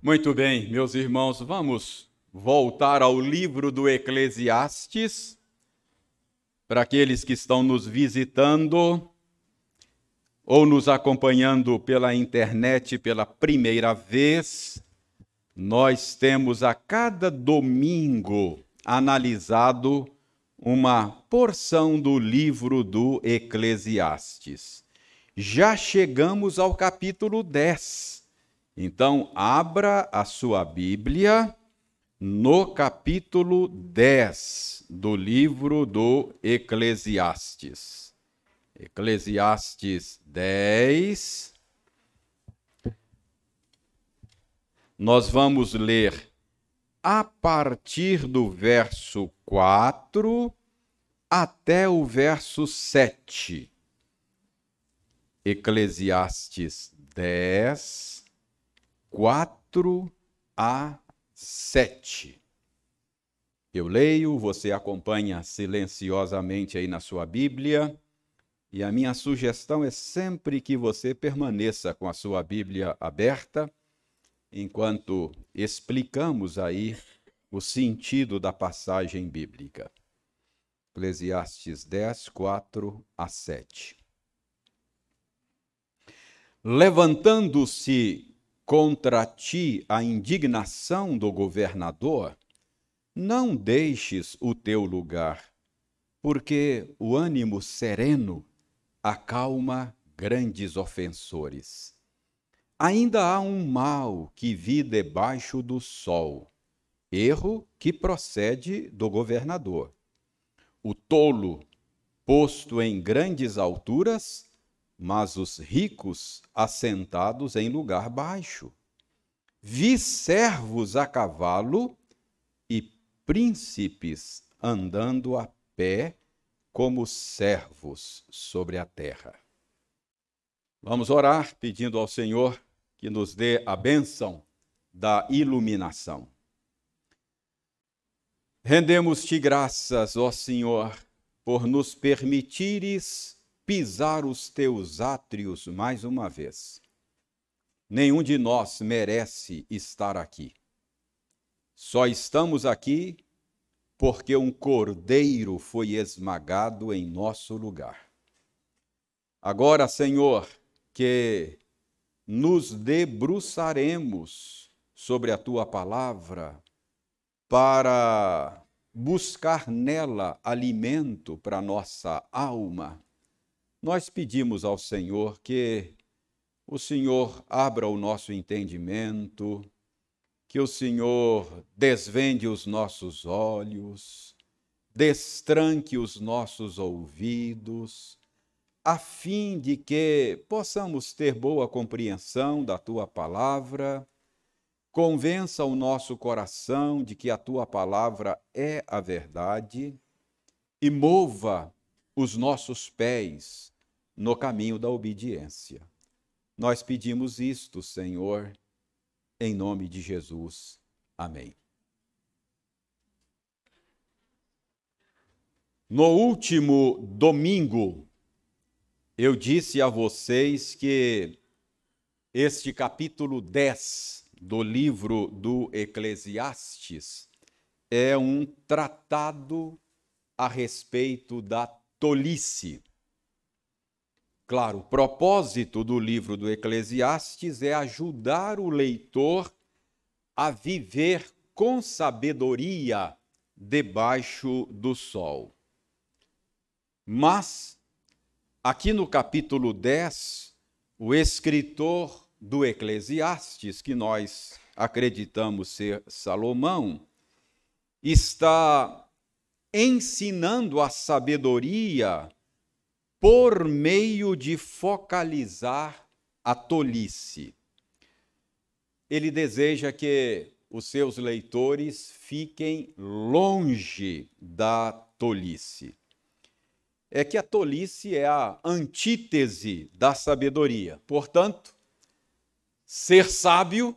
Muito bem, meus irmãos, vamos voltar ao livro do Eclesiastes. Para aqueles que estão nos visitando ou nos acompanhando pela internet pela primeira vez, nós temos a cada domingo analisado uma porção do livro do Eclesiastes. Já chegamos ao capítulo 10 então, abra a sua Bíblia no capítulo 10 do livro do Eclesiastes. Eclesiastes 10. Nós vamos ler a partir do verso 4 até o verso 7. Eclesiastes 10 4 a 7. Eu leio, você acompanha silenciosamente aí na sua Bíblia, e a minha sugestão é sempre que você permaneça com a sua Bíblia aberta, enquanto explicamos aí o sentido da passagem bíblica. Eclesiastes 10, 4 a 7. Levantando-se contra ti a indignação do governador, não deixes o teu lugar, porque o ânimo sereno acalma grandes ofensores. Ainda há um mal que vi debaixo do sol, erro que procede do governador. O tolo, posto em grandes alturas, mas os ricos assentados em lugar baixo. Vi servos a cavalo e príncipes andando a pé como servos sobre a terra. Vamos orar pedindo ao Senhor que nos dê a bênção da iluminação. Rendemos-te graças, ó Senhor, por nos permitires pisar os teus átrios mais uma vez. Nenhum de nós merece estar aqui. Só estamos aqui porque um cordeiro foi esmagado em nosso lugar. Agora, Senhor, que nos debruçaremos sobre a tua palavra para buscar nela alimento para nossa alma nós pedimos ao Senhor que o Senhor abra o nosso entendimento, que o Senhor desvende os nossos olhos, destranque os nossos ouvidos, a fim de que possamos ter boa compreensão da tua palavra, convença o nosso coração de que a tua palavra é a verdade e mova os nossos pés no caminho da obediência. Nós pedimos isto, Senhor, em nome de Jesus. Amém. No último domingo, eu disse a vocês que este capítulo 10 do livro do Eclesiastes é um tratado a respeito da tolice. Claro, o propósito do livro do Eclesiastes é ajudar o leitor a viver com sabedoria debaixo do sol. Mas, aqui no capítulo 10, o escritor do Eclesiastes, que nós acreditamos ser Salomão, está ensinando a sabedoria por meio de focalizar a tolice. Ele deseja que os seus leitores fiquem longe da tolice. É que a tolice é a antítese da sabedoria. Portanto, ser sábio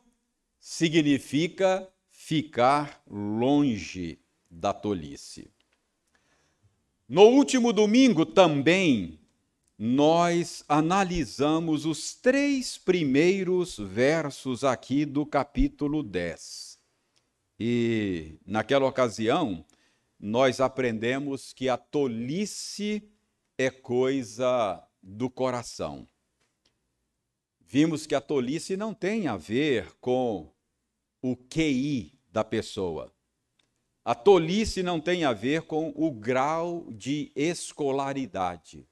significa ficar longe da tolice. No último domingo também nós analisamos os três primeiros versos aqui do capítulo 10. E naquela ocasião, nós aprendemos que a tolice é coisa do coração. Vimos que a tolice não tem a ver com o QI da pessoa. A tolice não tem a ver com o grau de escolaridade.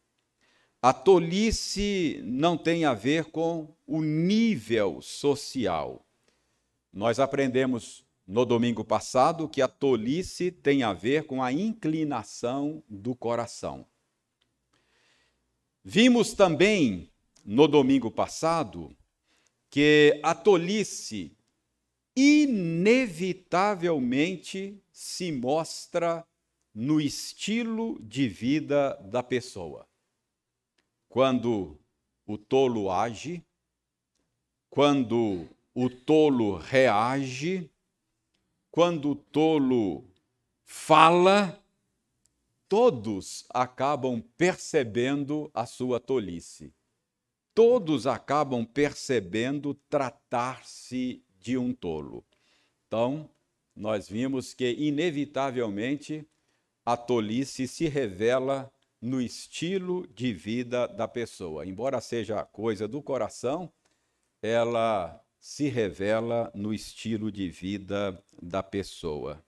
A tolice não tem a ver com o nível social. Nós aprendemos no domingo passado que a tolice tem a ver com a inclinação do coração. Vimos também no domingo passado que a tolice inevitavelmente se mostra no estilo de vida da pessoa. Quando o tolo age, quando o tolo reage, quando o tolo fala, todos acabam percebendo a sua tolice. Todos acabam percebendo tratar-se de um tolo. Então, nós vimos que, inevitavelmente, a tolice se revela no estilo de vida da pessoa. Embora seja coisa do coração, ela se revela no estilo de vida da pessoa.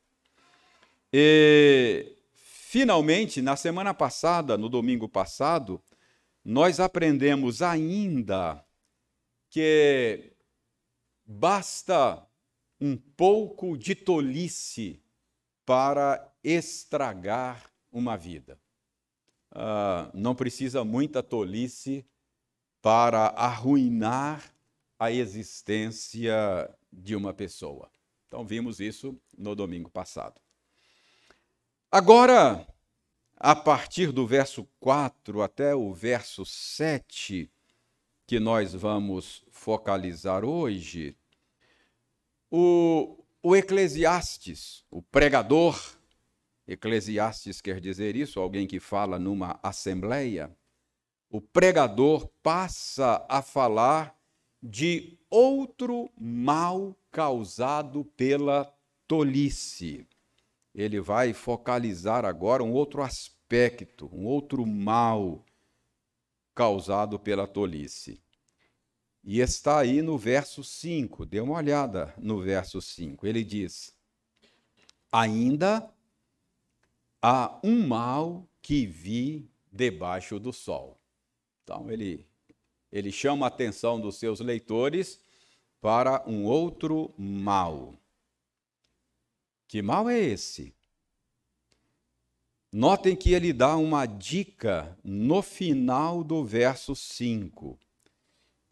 E, finalmente, na semana passada, no domingo passado, nós aprendemos ainda que basta um pouco de tolice para estragar uma vida. Uh, não precisa muita tolice para arruinar a existência de uma pessoa. Então, vimos isso no domingo passado. Agora, a partir do verso 4 até o verso 7, que nós vamos focalizar hoje, o, o Eclesiastes, o pregador, Eclesiastes quer dizer isso, alguém que fala numa assembleia, o pregador passa a falar de outro mal causado pela tolice. Ele vai focalizar agora um outro aspecto, um outro mal causado pela tolice. E está aí no verso 5, dê uma olhada no verso 5. Ele diz: Ainda há um mal que vi debaixo do sol. Então, ele ele chama a atenção dos seus leitores para um outro mal. Que mal é esse? Notem que ele dá uma dica no final do verso 5.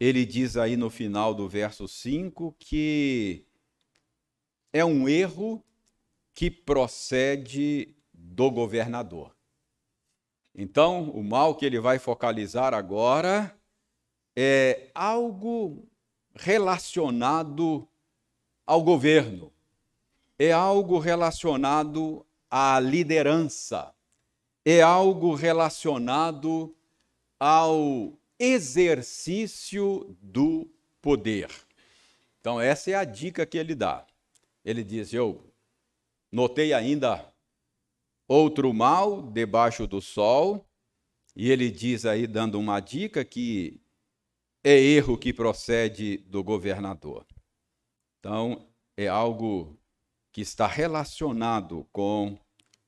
Ele diz aí no final do verso 5 que é um erro que procede do governador. Então, o mal que ele vai focalizar agora é algo relacionado ao governo, é algo relacionado à liderança, é algo relacionado ao exercício do poder. Então, essa é a dica que ele dá. Ele diz: Eu notei ainda outro mal debaixo do sol, e ele diz aí, dando uma dica, que é erro que procede do governador. Então, é algo que está relacionado com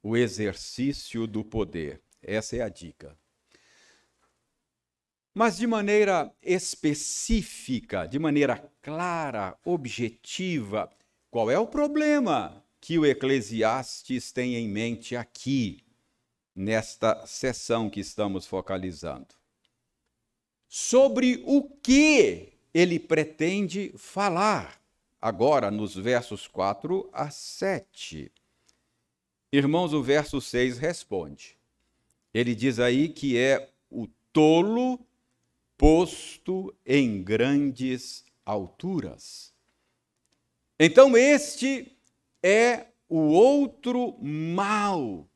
o exercício do poder. Essa é a dica. Mas de maneira específica, de maneira clara, objetiva, qual é o problema que o Eclesiastes tem em mente aqui, nesta sessão que estamos focalizando? sobre o que ele pretende falar, agora nos versos 4 a 7. Irmãos, o verso 6 responde. Ele diz aí que é o tolo posto em grandes alturas. Então, este é o outro mal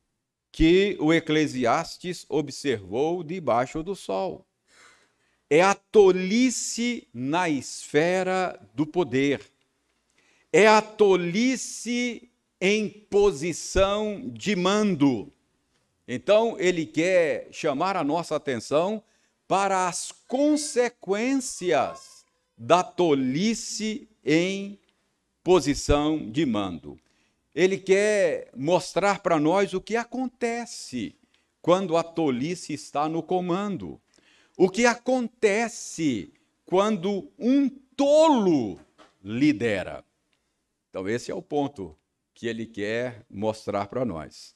que o Eclesiastes observou debaixo do sol. É a tolice na esfera do poder. É a tolice em posição de mando. Então, ele quer chamar a nossa atenção para as consequências da tolice em posição de mando. Ele quer mostrar para nós o que acontece quando a tolice está no comando. O que acontece quando um tolo lidera. Então, esse é o ponto que ele quer mostrar para nós.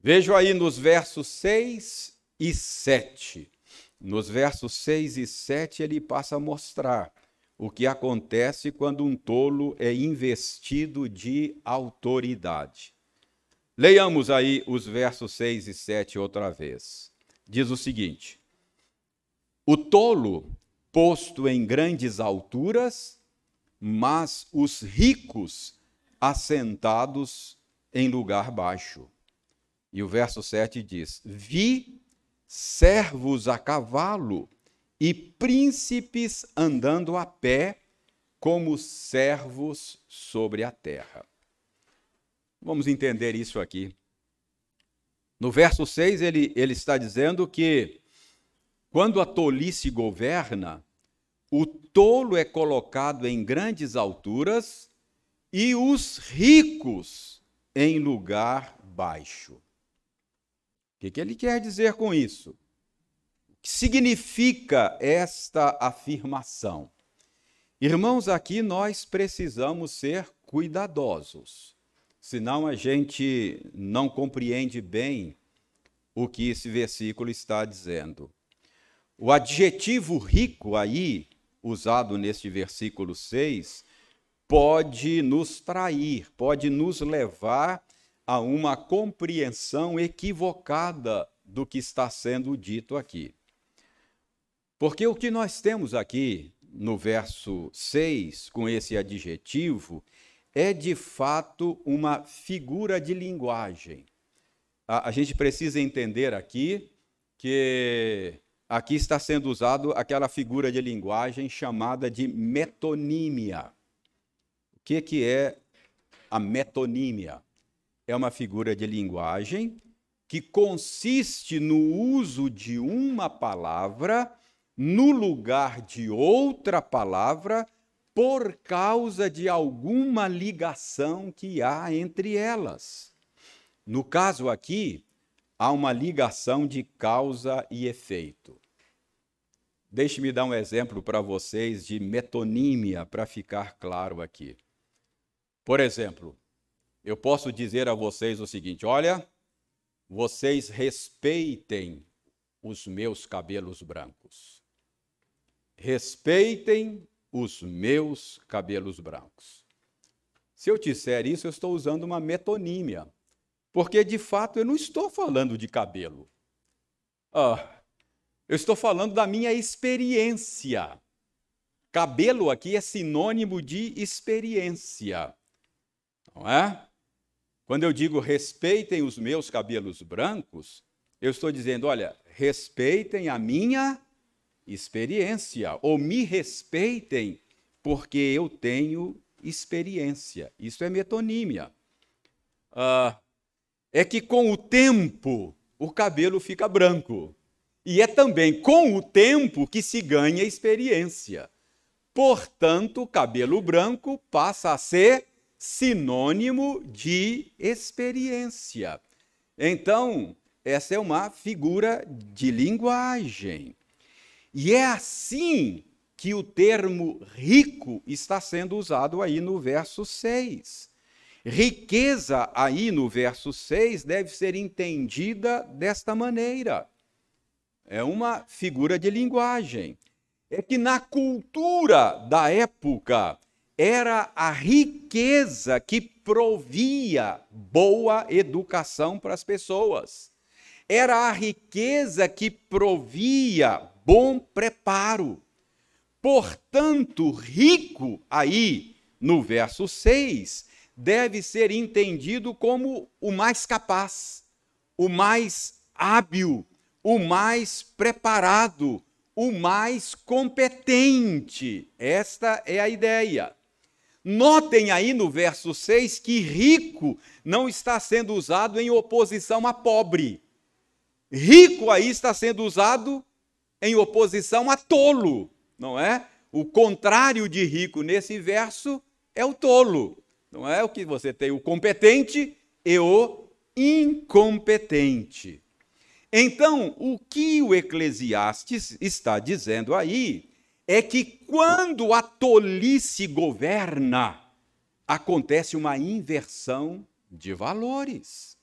Vejo aí nos versos 6 e 7. Nos versos 6 e 7, ele passa a mostrar o que acontece quando um tolo é investido de autoridade. Leiamos aí os versos 6 e 7 outra vez. Diz o seguinte: O tolo, posto em grandes alturas, mas os ricos assentados em lugar baixo. E o verso 7 diz: Vi servos a cavalo e príncipes andando a pé como servos sobre a terra. Vamos entender isso aqui. No verso 6, ele, ele está dizendo que quando a tolice governa, o tolo é colocado em grandes alturas e os ricos em lugar baixo. O que, que ele quer dizer com isso? O que significa esta afirmação? Irmãos, aqui nós precisamos ser cuidadosos, senão a gente não compreende bem o que esse versículo está dizendo. O adjetivo rico aí, usado neste versículo 6, pode nos trair, pode nos levar a uma compreensão equivocada do que está sendo dito aqui. Porque o que nós temos aqui no verso 6, com esse adjetivo, é de fato uma figura de linguagem. A, a gente precisa entender aqui que aqui está sendo usado aquela figura de linguagem chamada de metonímia. O que, que é a metonímia? É uma figura de linguagem que consiste no uso de uma palavra no lugar de outra palavra por causa de alguma ligação que há entre elas. No caso aqui, há uma ligação de causa e efeito. Deixe-me dar um exemplo para vocês de metonímia para ficar claro aqui. Por exemplo, eu posso dizer a vocês o seguinte: olha, vocês respeitem os meus cabelos brancos. Respeitem os meus cabelos brancos. Se eu disser isso, eu estou usando uma metonímia, porque de fato eu não estou falando de cabelo. Ah, eu estou falando da minha experiência. Cabelo aqui é sinônimo de experiência, não é? Quando eu digo respeitem os meus cabelos brancos, eu estou dizendo, olha, respeitem a minha experiência, ou me respeitem, porque eu tenho experiência. Isso é metonímia. Ah, é que com o tempo o cabelo fica branco. E é também com o tempo que se ganha experiência. Portanto, o cabelo branco passa a ser sinônimo de experiência. Então, essa é uma figura de linguagem. E é assim que o termo rico está sendo usado aí no verso 6. Riqueza, aí no verso 6, deve ser entendida desta maneira. É uma figura de linguagem. É que na cultura da época, era a riqueza que provia boa educação para as pessoas. Era a riqueza que provia bom preparo. Portanto, rico aí no verso 6 deve ser entendido como o mais capaz, o mais hábil, o mais preparado, o mais competente. Esta é a ideia. Notem aí no verso 6 que rico não está sendo usado em oposição a pobre. Rico aí está sendo usado em oposição a tolo, não é? O contrário de rico nesse verso é o tolo. Não é o que você tem o competente e o incompetente. Então, o que o Eclesiastes está dizendo aí é que quando a tolice governa, acontece uma inversão de valores.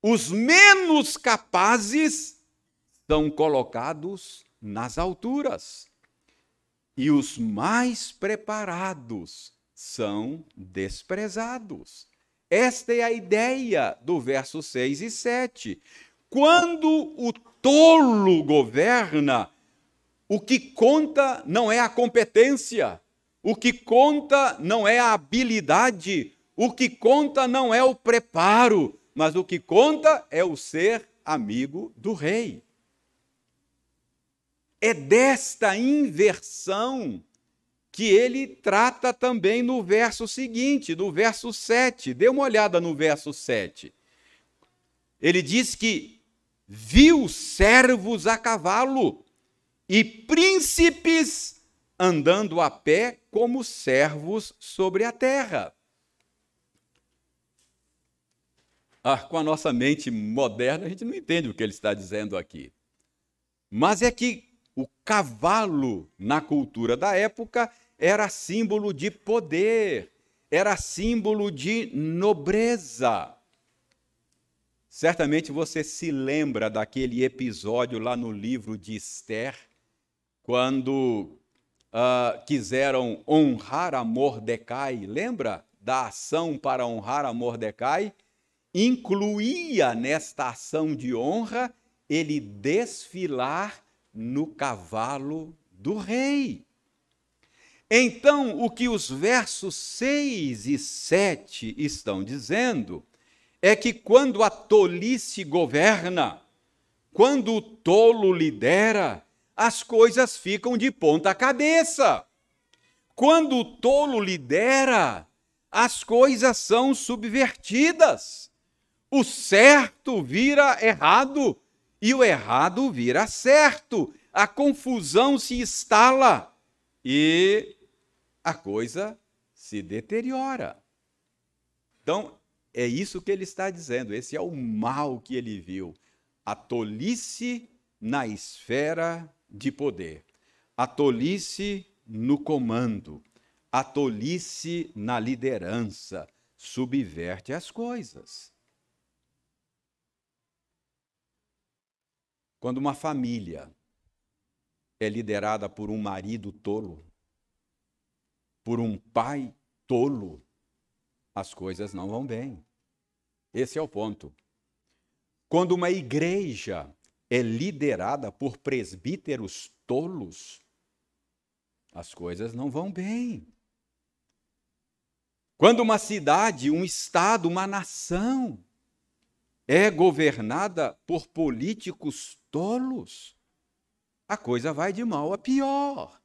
Os menos capazes são colocados nas alturas e os mais preparados são desprezados. Esta é a ideia do verso 6 e 7. Quando o tolo governa, o que conta não é a competência, o que conta não é a habilidade, o que conta não é o preparo, mas o que conta é o ser amigo do rei. É desta inversão que ele trata também no verso seguinte, no verso 7. Dê uma olhada no verso 7. Ele diz que viu servos a cavalo e príncipes andando a pé como servos sobre a terra. Ah, com a nossa mente moderna, a gente não entende o que ele está dizendo aqui. Mas é que o cavalo, na cultura da época, era símbolo de poder, era símbolo de nobreza. Certamente você se lembra daquele episódio lá no livro de Esther, quando uh, quiseram honrar a Mordecai. Lembra da ação para honrar a Mordecai? Incluía nesta ação de honra ele desfilar no cavalo do rei. Então, o que os versos 6 e 7 estão dizendo é que quando a tolice governa, quando o tolo lidera, as coisas ficam de ponta cabeça. Quando o tolo lidera, as coisas são subvertidas. O certo vira errado e o errado vira certo. A confusão se instala e a coisa se deteriora. Então, é isso que ele está dizendo, esse é o mal que ele viu. A tolice na esfera de poder, a tolice no comando, a tolice na liderança subverte as coisas. Quando uma família é liderada por um marido tolo, por um pai tolo, as coisas não vão bem. Esse é o ponto. Quando uma igreja é liderada por presbíteros tolos, as coisas não vão bem. Quando uma cidade, um estado, uma nação é governada por políticos tolos, a coisa vai de mal a pior.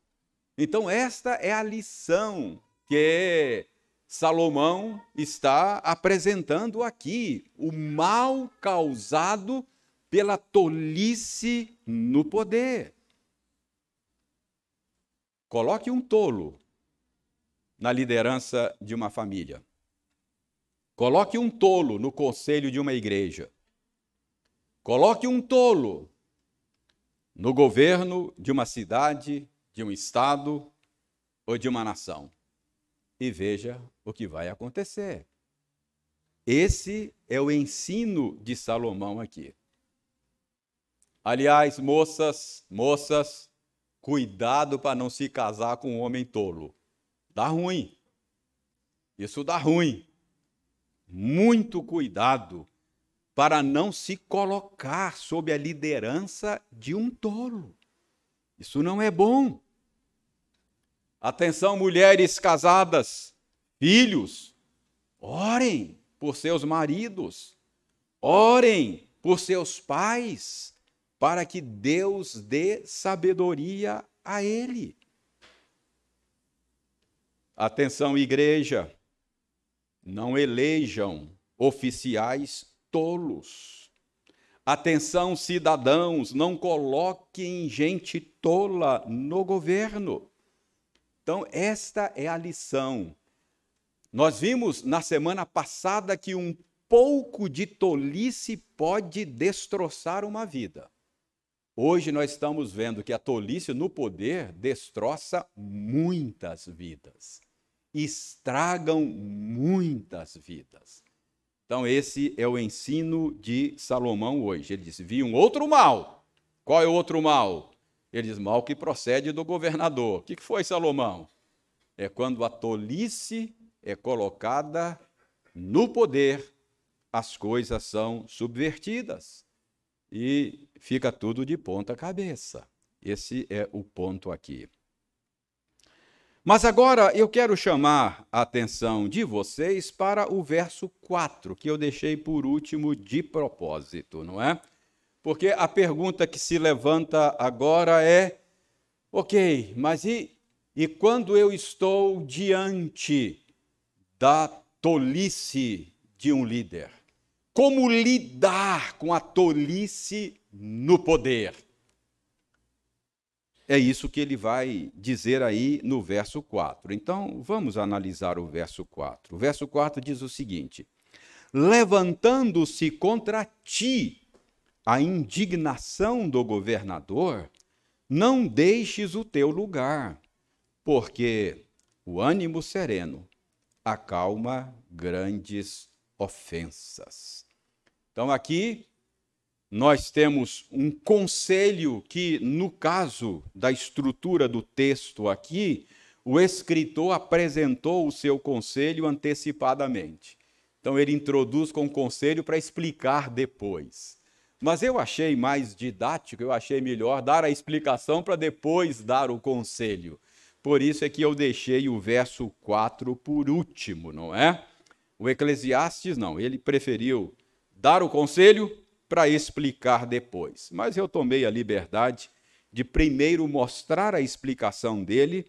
Então, esta é a lição que Salomão está apresentando aqui: o mal causado pela tolice no poder. Coloque um tolo na liderança de uma família. Coloque um tolo no conselho de uma igreja. Coloque um tolo no governo de uma cidade, de um estado ou de uma nação. E veja o que vai acontecer. Esse é o ensino de Salomão aqui. Aliás, moças, moças, cuidado para não se casar com um homem tolo. Dá ruim. Isso dá ruim. Muito cuidado para não se colocar sob a liderança de um tolo. Isso não é bom. Atenção, mulheres casadas, filhos, orem por seus maridos, Orem por seus pais, para que Deus dê sabedoria a ele. Atenção, igreja, não elejam oficiais tolos. Atenção, cidadãos, não coloquem gente tola no governo. Então, esta é a lição. Nós vimos na semana passada que um pouco de tolice pode destroçar uma vida. Hoje nós estamos vendo que a tolice no poder destroça muitas vidas, estragam muitas vidas. Então, esse é o ensino de Salomão hoje. Ele disse: Vi um outro mal. Qual é o outro mal? Ele diz: mal que procede do governador. O que foi Salomão? É quando a tolice é colocada no poder, as coisas são subvertidas e fica tudo de ponta cabeça. Esse é o ponto aqui. Mas agora eu quero chamar a atenção de vocês para o verso 4, que eu deixei por último de propósito, não é? Porque a pergunta que se levanta agora é: ok, mas e, e quando eu estou diante da tolice de um líder? Como lidar com a tolice no poder? É isso que ele vai dizer aí no verso 4. Então, vamos analisar o verso 4. O verso 4 diz o seguinte: Levantando-se contra ti a indignação do governador, não deixes o teu lugar, porque o ânimo sereno acalma grandes ofensas. Então, aqui nós temos um conselho que, no caso da estrutura do texto aqui, o escritor apresentou o seu conselho antecipadamente. Então, ele introduz com conselho para explicar depois. Mas eu achei mais didático, eu achei melhor dar a explicação para depois dar o conselho. Por isso é que eu deixei o verso 4 por último, não é? O Eclesiastes não, ele preferiu dar o conselho para explicar depois. Mas eu tomei a liberdade de primeiro mostrar a explicação dele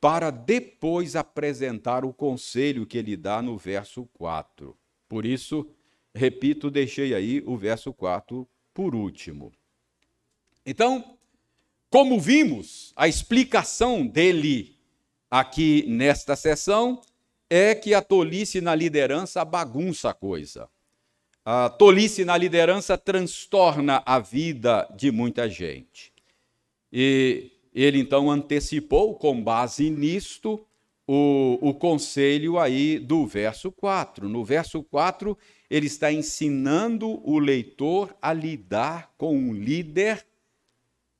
para depois apresentar o conselho que ele dá no verso 4. Por isso, repito, deixei aí o verso 4 por último. Então, como vimos, a explicação dele aqui nesta sessão é que a tolice na liderança bagunça a coisa. A tolice na liderança transtorna a vida de muita gente. E ele então antecipou, com base nisto, o, o conselho aí do verso 4. No verso 4, ele está ensinando o leitor a lidar com um líder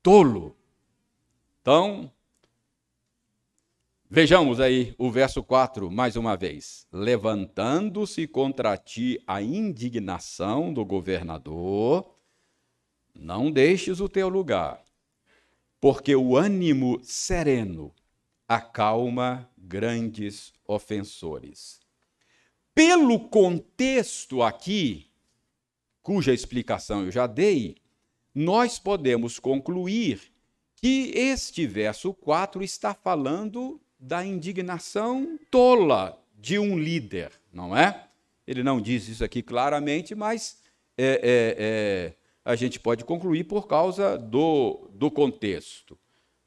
tolo. Então, vejamos aí o verso 4 mais uma vez. Levantando-se contra ti a indignação do governador, não deixes o teu lugar, porque o ânimo sereno acalma grandes ofensores. Pelo contexto aqui, cuja explicação eu já dei, nós podemos concluir que este verso 4 está falando da indignação tola de um líder, não é? Ele não diz isso aqui claramente, mas é, é, é, a gente pode concluir por causa do, do contexto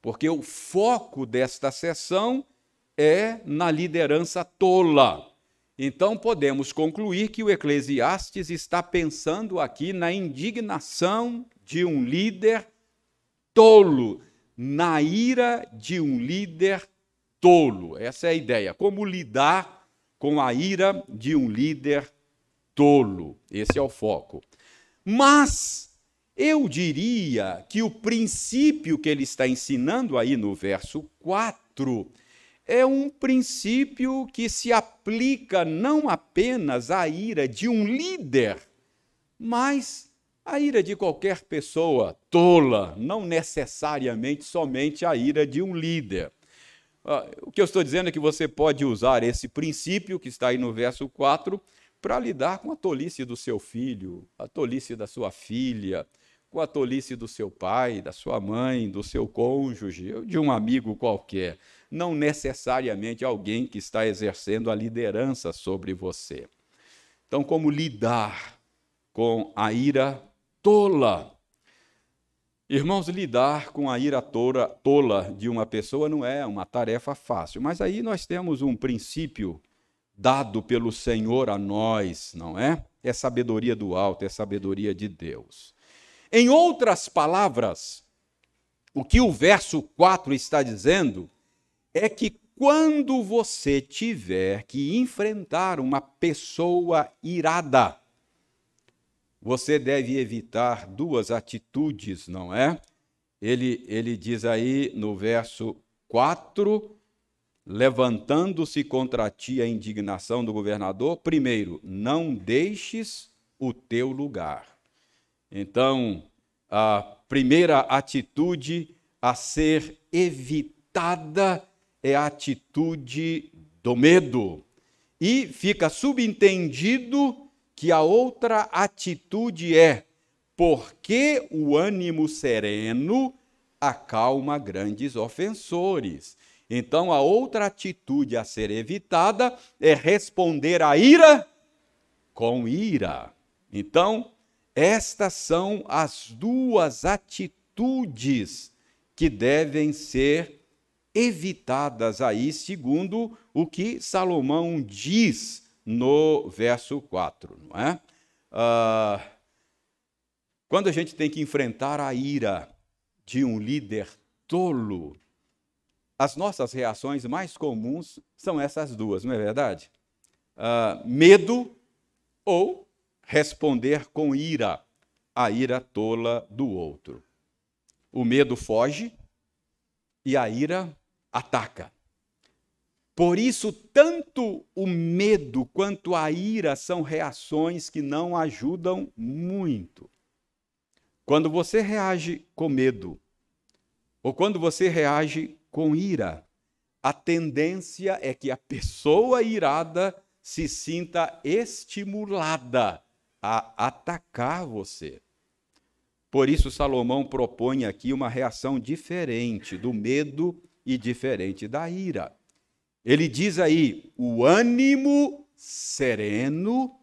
porque o foco desta sessão é na liderança tola. Então podemos concluir que o Eclesiastes está pensando aqui na indignação de um líder tolo, na ira de um líder tolo. Essa é a ideia. Como lidar com a ira de um líder tolo? Esse é o foco. Mas eu diria que o princípio que ele está ensinando aí no verso 4 é um princípio que se aplica não apenas à ira de um líder, mas à ira de qualquer pessoa tola, não necessariamente somente a ira de um líder. Ah, o que eu estou dizendo é que você pode usar esse princípio que está aí no verso 4 para lidar com a tolice do seu filho, a tolice da sua filha, com a tolice do seu pai, da sua mãe, do seu cônjuge, de um amigo qualquer, não necessariamente alguém que está exercendo a liderança sobre você. Então, como lidar com a ira tola? Irmãos, lidar com a ira tola de uma pessoa não é uma tarefa fácil, mas aí nós temos um princípio dado pelo Senhor a nós, não é? É sabedoria do alto, é sabedoria de Deus. Em outras palavras, o que o verso 4 está dizendo é que quando você tiver que enfrentar uma pessoa irada, você deve evitar duas atitudes, não é? Ele, ele diz aí no verso 4, levantando-se contra ti a indignação do governador, primeiro, não deixes o teu lugar. Então, a primeira atitude a ser evitada é a atitude do medo. E fica subentendido que a outra atitude é porque o ânimo sereno acalma grandes ofensores. Então, a outra atitude a ser evitada é responder à ira com ira. Então, estas são as duas atitudes que devem ser evitadas aí, segundo o que Salomão diz no verso 4, não é? Ah, quando a gente tem que enfrentar a ira de um líder tolo, as nossas reações mais comuns são essas duas, não é verdade? Ah, medo ou responder com ira a ira tola do outro. O medo foge e a ira ataca. Por isso, tanto o medo quanto a ira são reações que não ajudam muito. Quando você reage com medo, ou quando você reage com ira, a tendência é que a pessoa irada se sinta estimulada a atacar você. Por isso, Salomão propõe aqui uma reação diferente do medo e diferente da ira. Ele diz aí: o ânimo sereno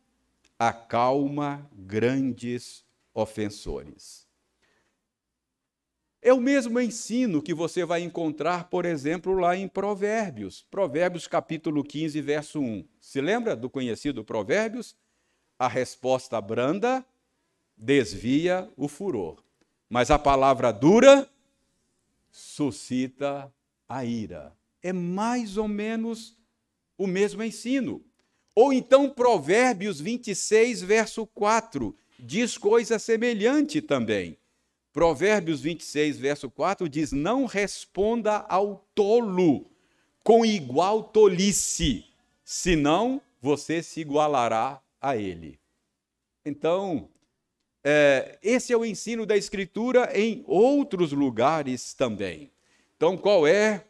acalma grandes ofensores. É o mesmo ensino que você vai encontrar, por exemplo, lá em Provérbios. Provérbios capítulo 15, verso 1. Se lembra do conhecido Provérbios? a resposta branda desvia o furor, mas a palavra dura suscita a ira. É mais ou menos o mesmo ensino. Ou então Provérbios 26, verso 4, diz coisa semelhante também. Provérbios 26, verso 4 diz: Não responda ao tolo com igual tolice, senão você se igualará a ele. Então, é, esse é o ensino da Escritura em outros lugares também. Então, qual é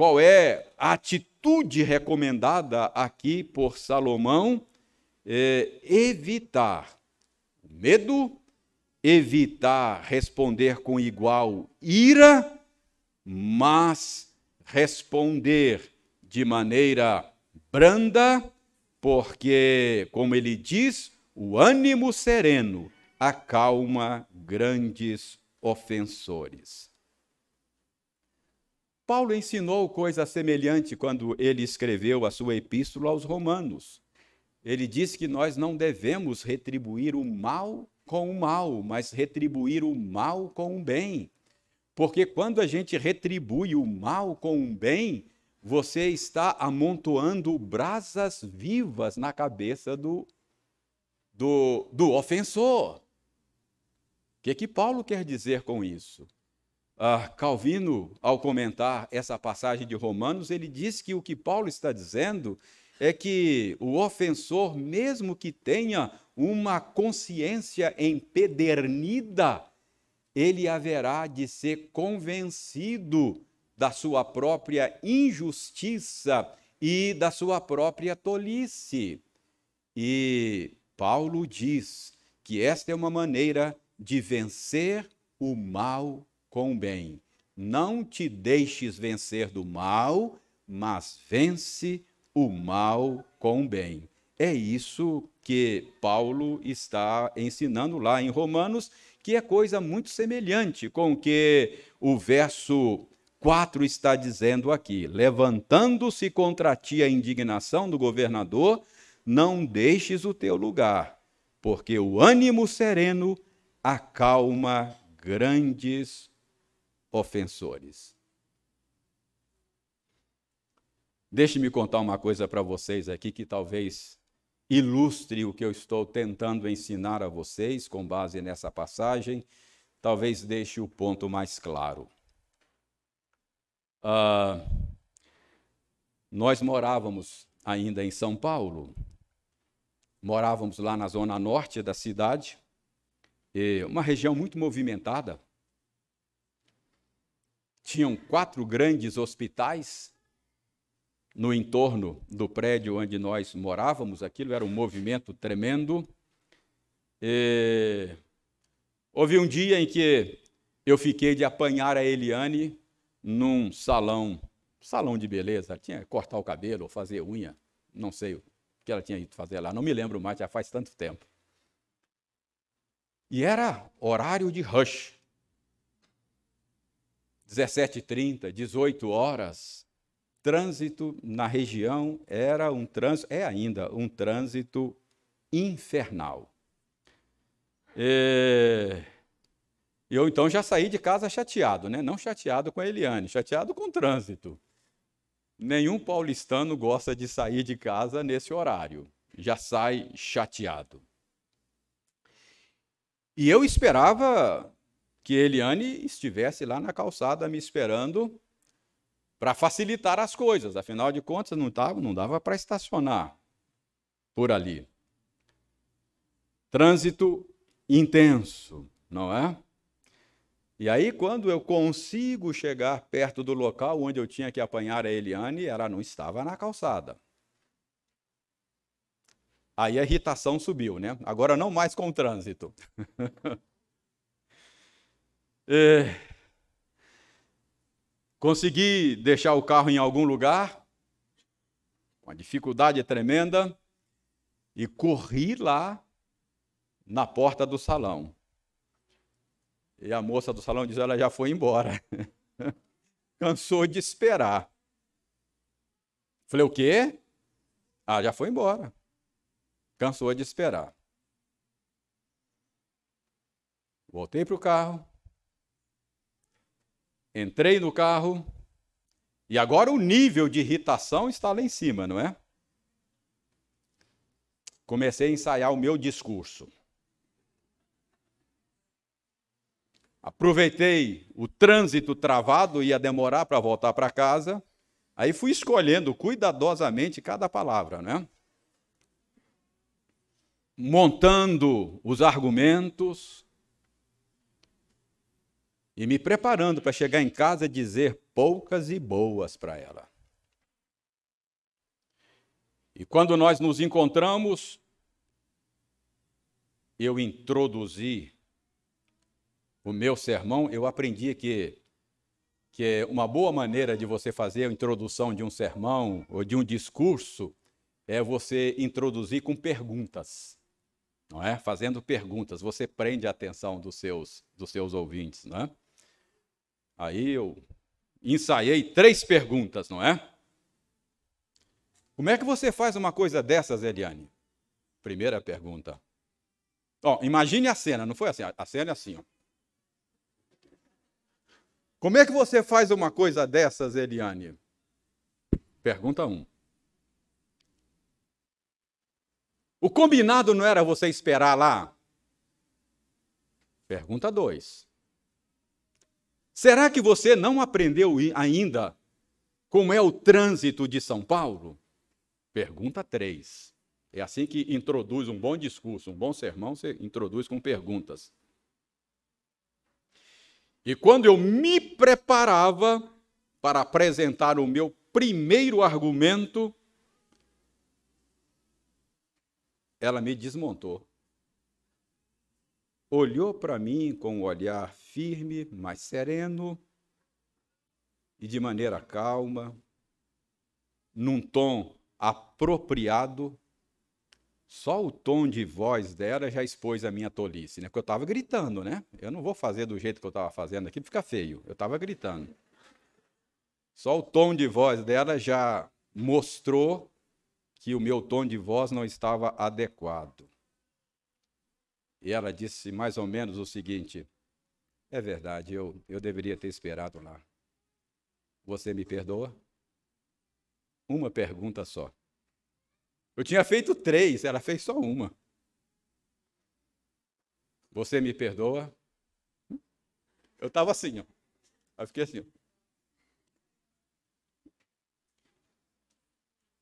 qual é a atitude recomendada aqui por Salomão? É, evitar medo, evitar responder com igual ira, mas responder de maneira branda porque, como ele diz, o ânimo sereno acalma grandes ofensores. Paulo ensinou coisa semelhante quando ele escreveu a sua epístola aos Romanos. Ele disse que nós não devemos retribuir o mal com o mal, mas retribuir o mal com o bem. Porque quando a gente retribui o mal com o bem, você está amontoando brasas vivas na cabeça do, do, do ofensor. O que, que Paulo quer dizer com isso? Ah, Calvino, ao comentar essa passagem de Romanos, ele diz que o que Paulo está dizendo é que o ofensor, mesmo que tenha uma consciência empedernida, ele haverá de ser convencido da sua própria injustiça e da sua própria tolice. E Paulo diz que esta é uma maneira de vencer o mal com o bem. Não te deixes vencer do mal, mas vence o mal com o bem. É isso que Paulo está ensinando lá em Romanos, que é coisa muito semelhante com o que o verso 4 está dizendo aqui: Levantando-se contra ti a indignação do governador, não deixes o teu lugar, porque o ânimo sereno acalma grandes ofensores. Deixe-me contar uma coisa para vocês aqui que talvez ilustre o que eu estou tentando ensinar a vocês com base nessa passagem, talvez deixe o ponto mais claro. Uh, nós morávamos ainda em São Paulo, morávamos lá na zona norte da cidade, uma região muito movimentada. Tinham quatro grandes hospitais no entorno do prédio onde nós morávamos. Aquilo era um movimento tremendo. E... Houve um dia em que eu fiquei de apanhar a Eliane num salão, salão de beleza, tinha que cortar o cabelo ou fazer unha, não sei o que ela tinha ido fazer lá, não me lembro mais, já faz tanto tempo. E era horário de rush. 17h30, 18 horas. Trânsito na região era um trânsito, é ainda um trânsito infernal. E eu então já saí de casa chateado, né? Não chateado com a Eliane, chateado com o trânsito. Nenhum paulistano gosta de sair de casa nesse horário. Já sai chateado. E eu esperava que Eliane estivesse lá na calçada me esperando para facilitar as coisas. Afinal de contas, não, tava, não dava para estacionar por ali. Trânsito intenso, não é? E aí, quando eu consigo chegar perto do local onde eu tinha que apanhar a Eliane, ela não estava na calçada. Aí a irritação subiu, né? Agora não mais com o trânsito. é... Consegui deixar o carro em algum lugar, uma dificuldade tremenda, e corri lá na porta do salão. E a moça do salão diz: ela já foi embora. Cansou de esperar. Falei: o quê? Ah, já foi embora. Cansou de esperar. Voltei para o carro. Entrei no carro. E agora o nível de irritação está lá em cima, não é? Comecei a ensaiar o meu discurso. Aproveitei o trânsito travado, ia demorar para voltar para casa. Aí fui escolhendo cuidadosamente cada palavra, né? Montando os argumentos e me preparando para chegar em casa e dizer poucas e boas para ela. E quando nós nos encontramos, eu introduzi o meu sermão, eu aprendi que, que é uma boa maneira de você fazer a introdução de um sermão ou de um discurso é você introduzir com perguntas, não é? Fazendo perguntas, você prende a atenção dos seus, dos seus ouvintes, não é? Aí eu ensaiei três perguntas, não é? Como é que você faz uma coisa dessas, Eliane? Primeira pergunta. Ó, imagine a cena, não foi assim? A cena é assim, ó. Como é que você faz uma coisa dessas, Eliane? Pergunta 1. Um. O combinado não era você esperar lá? Pergunta 2. Será que você não aprendeu ainda como é o trânsito de São Paulo? Pergunta 3. É assim que introduz um bom discurso, um bom sermão, você introduz com perguntas. E quando eu me preparava para apresentar o meu primeiro argumento, ela me desmontou. Olhou para mim com um olhar firme, mas sereno, e de maneira calma, num tom apropriado, só o tom de voz dela já expôs a minha tolice, né? Porque eu estava gritando, né? Eu não vou fazer do jeito que eu estava fazendo aqui, fica feio. Eu estava gritando. Só o tom de voz dela já mostrou que o meu tom de voz não estava adequado. E ela disse mais ou menos o seguinte: É verdade, eu, eu deveria ter esperado lá. Você me perdoa? Uma pergunta só. Eu tinha feito três, ela fez só uma. Você me perdoa? Eu estava assim, ó. Fiquei assim. Ó.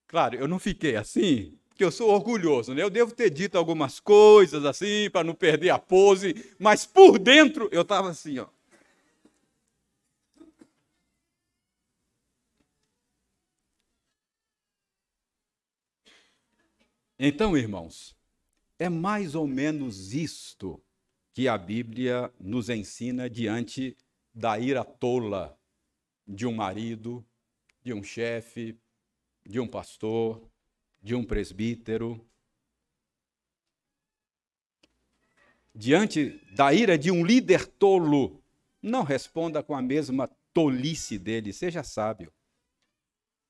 Claro, eu não fiquei assim, porque eu sou orgulhoso, né? Eu devo ter dito algumas coisas assim, para não perder a pose, mas por dentro eu estava assim, ó. Então, irmãos, é mais ou menos isto que a Bíblia nos ensina diante da ira tola de um marido, de um chefe, de um pastor, de um presbítero. Diante da ira de um líder tolo, não responda com a mesma tolice dele, seja sábio.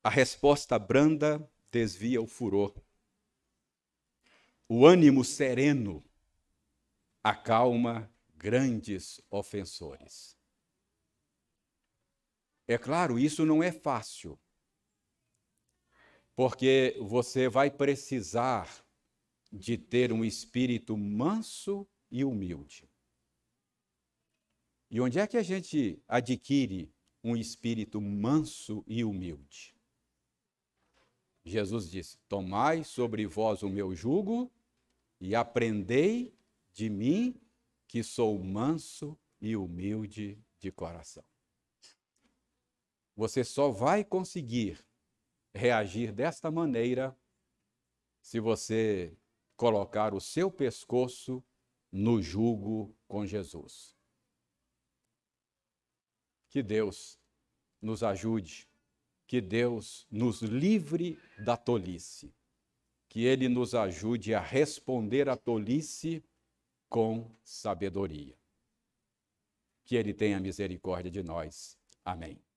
A resposta branda desvia o furor o ânimo sereno acalma grandes ofensores. É claro, isso não é fácil, porque você vai precisar de ter um espírito manso e humilde. E onde é que a gente adquire um espírito manso e humilde? Jesus disse: Tomai sobre vós o meu jugo e aprendei de mim, que sou manso e humilde de coração. Você só vai conseguir reagir desta maneira se você colocar o seu pescoço no jugo com Jesus. Que Deus nos ajude, que Deus nos livre da tolice que ele nos ajude a responder à tolice com sabedoria. Que ele tenha misericórdia de nós. Amém.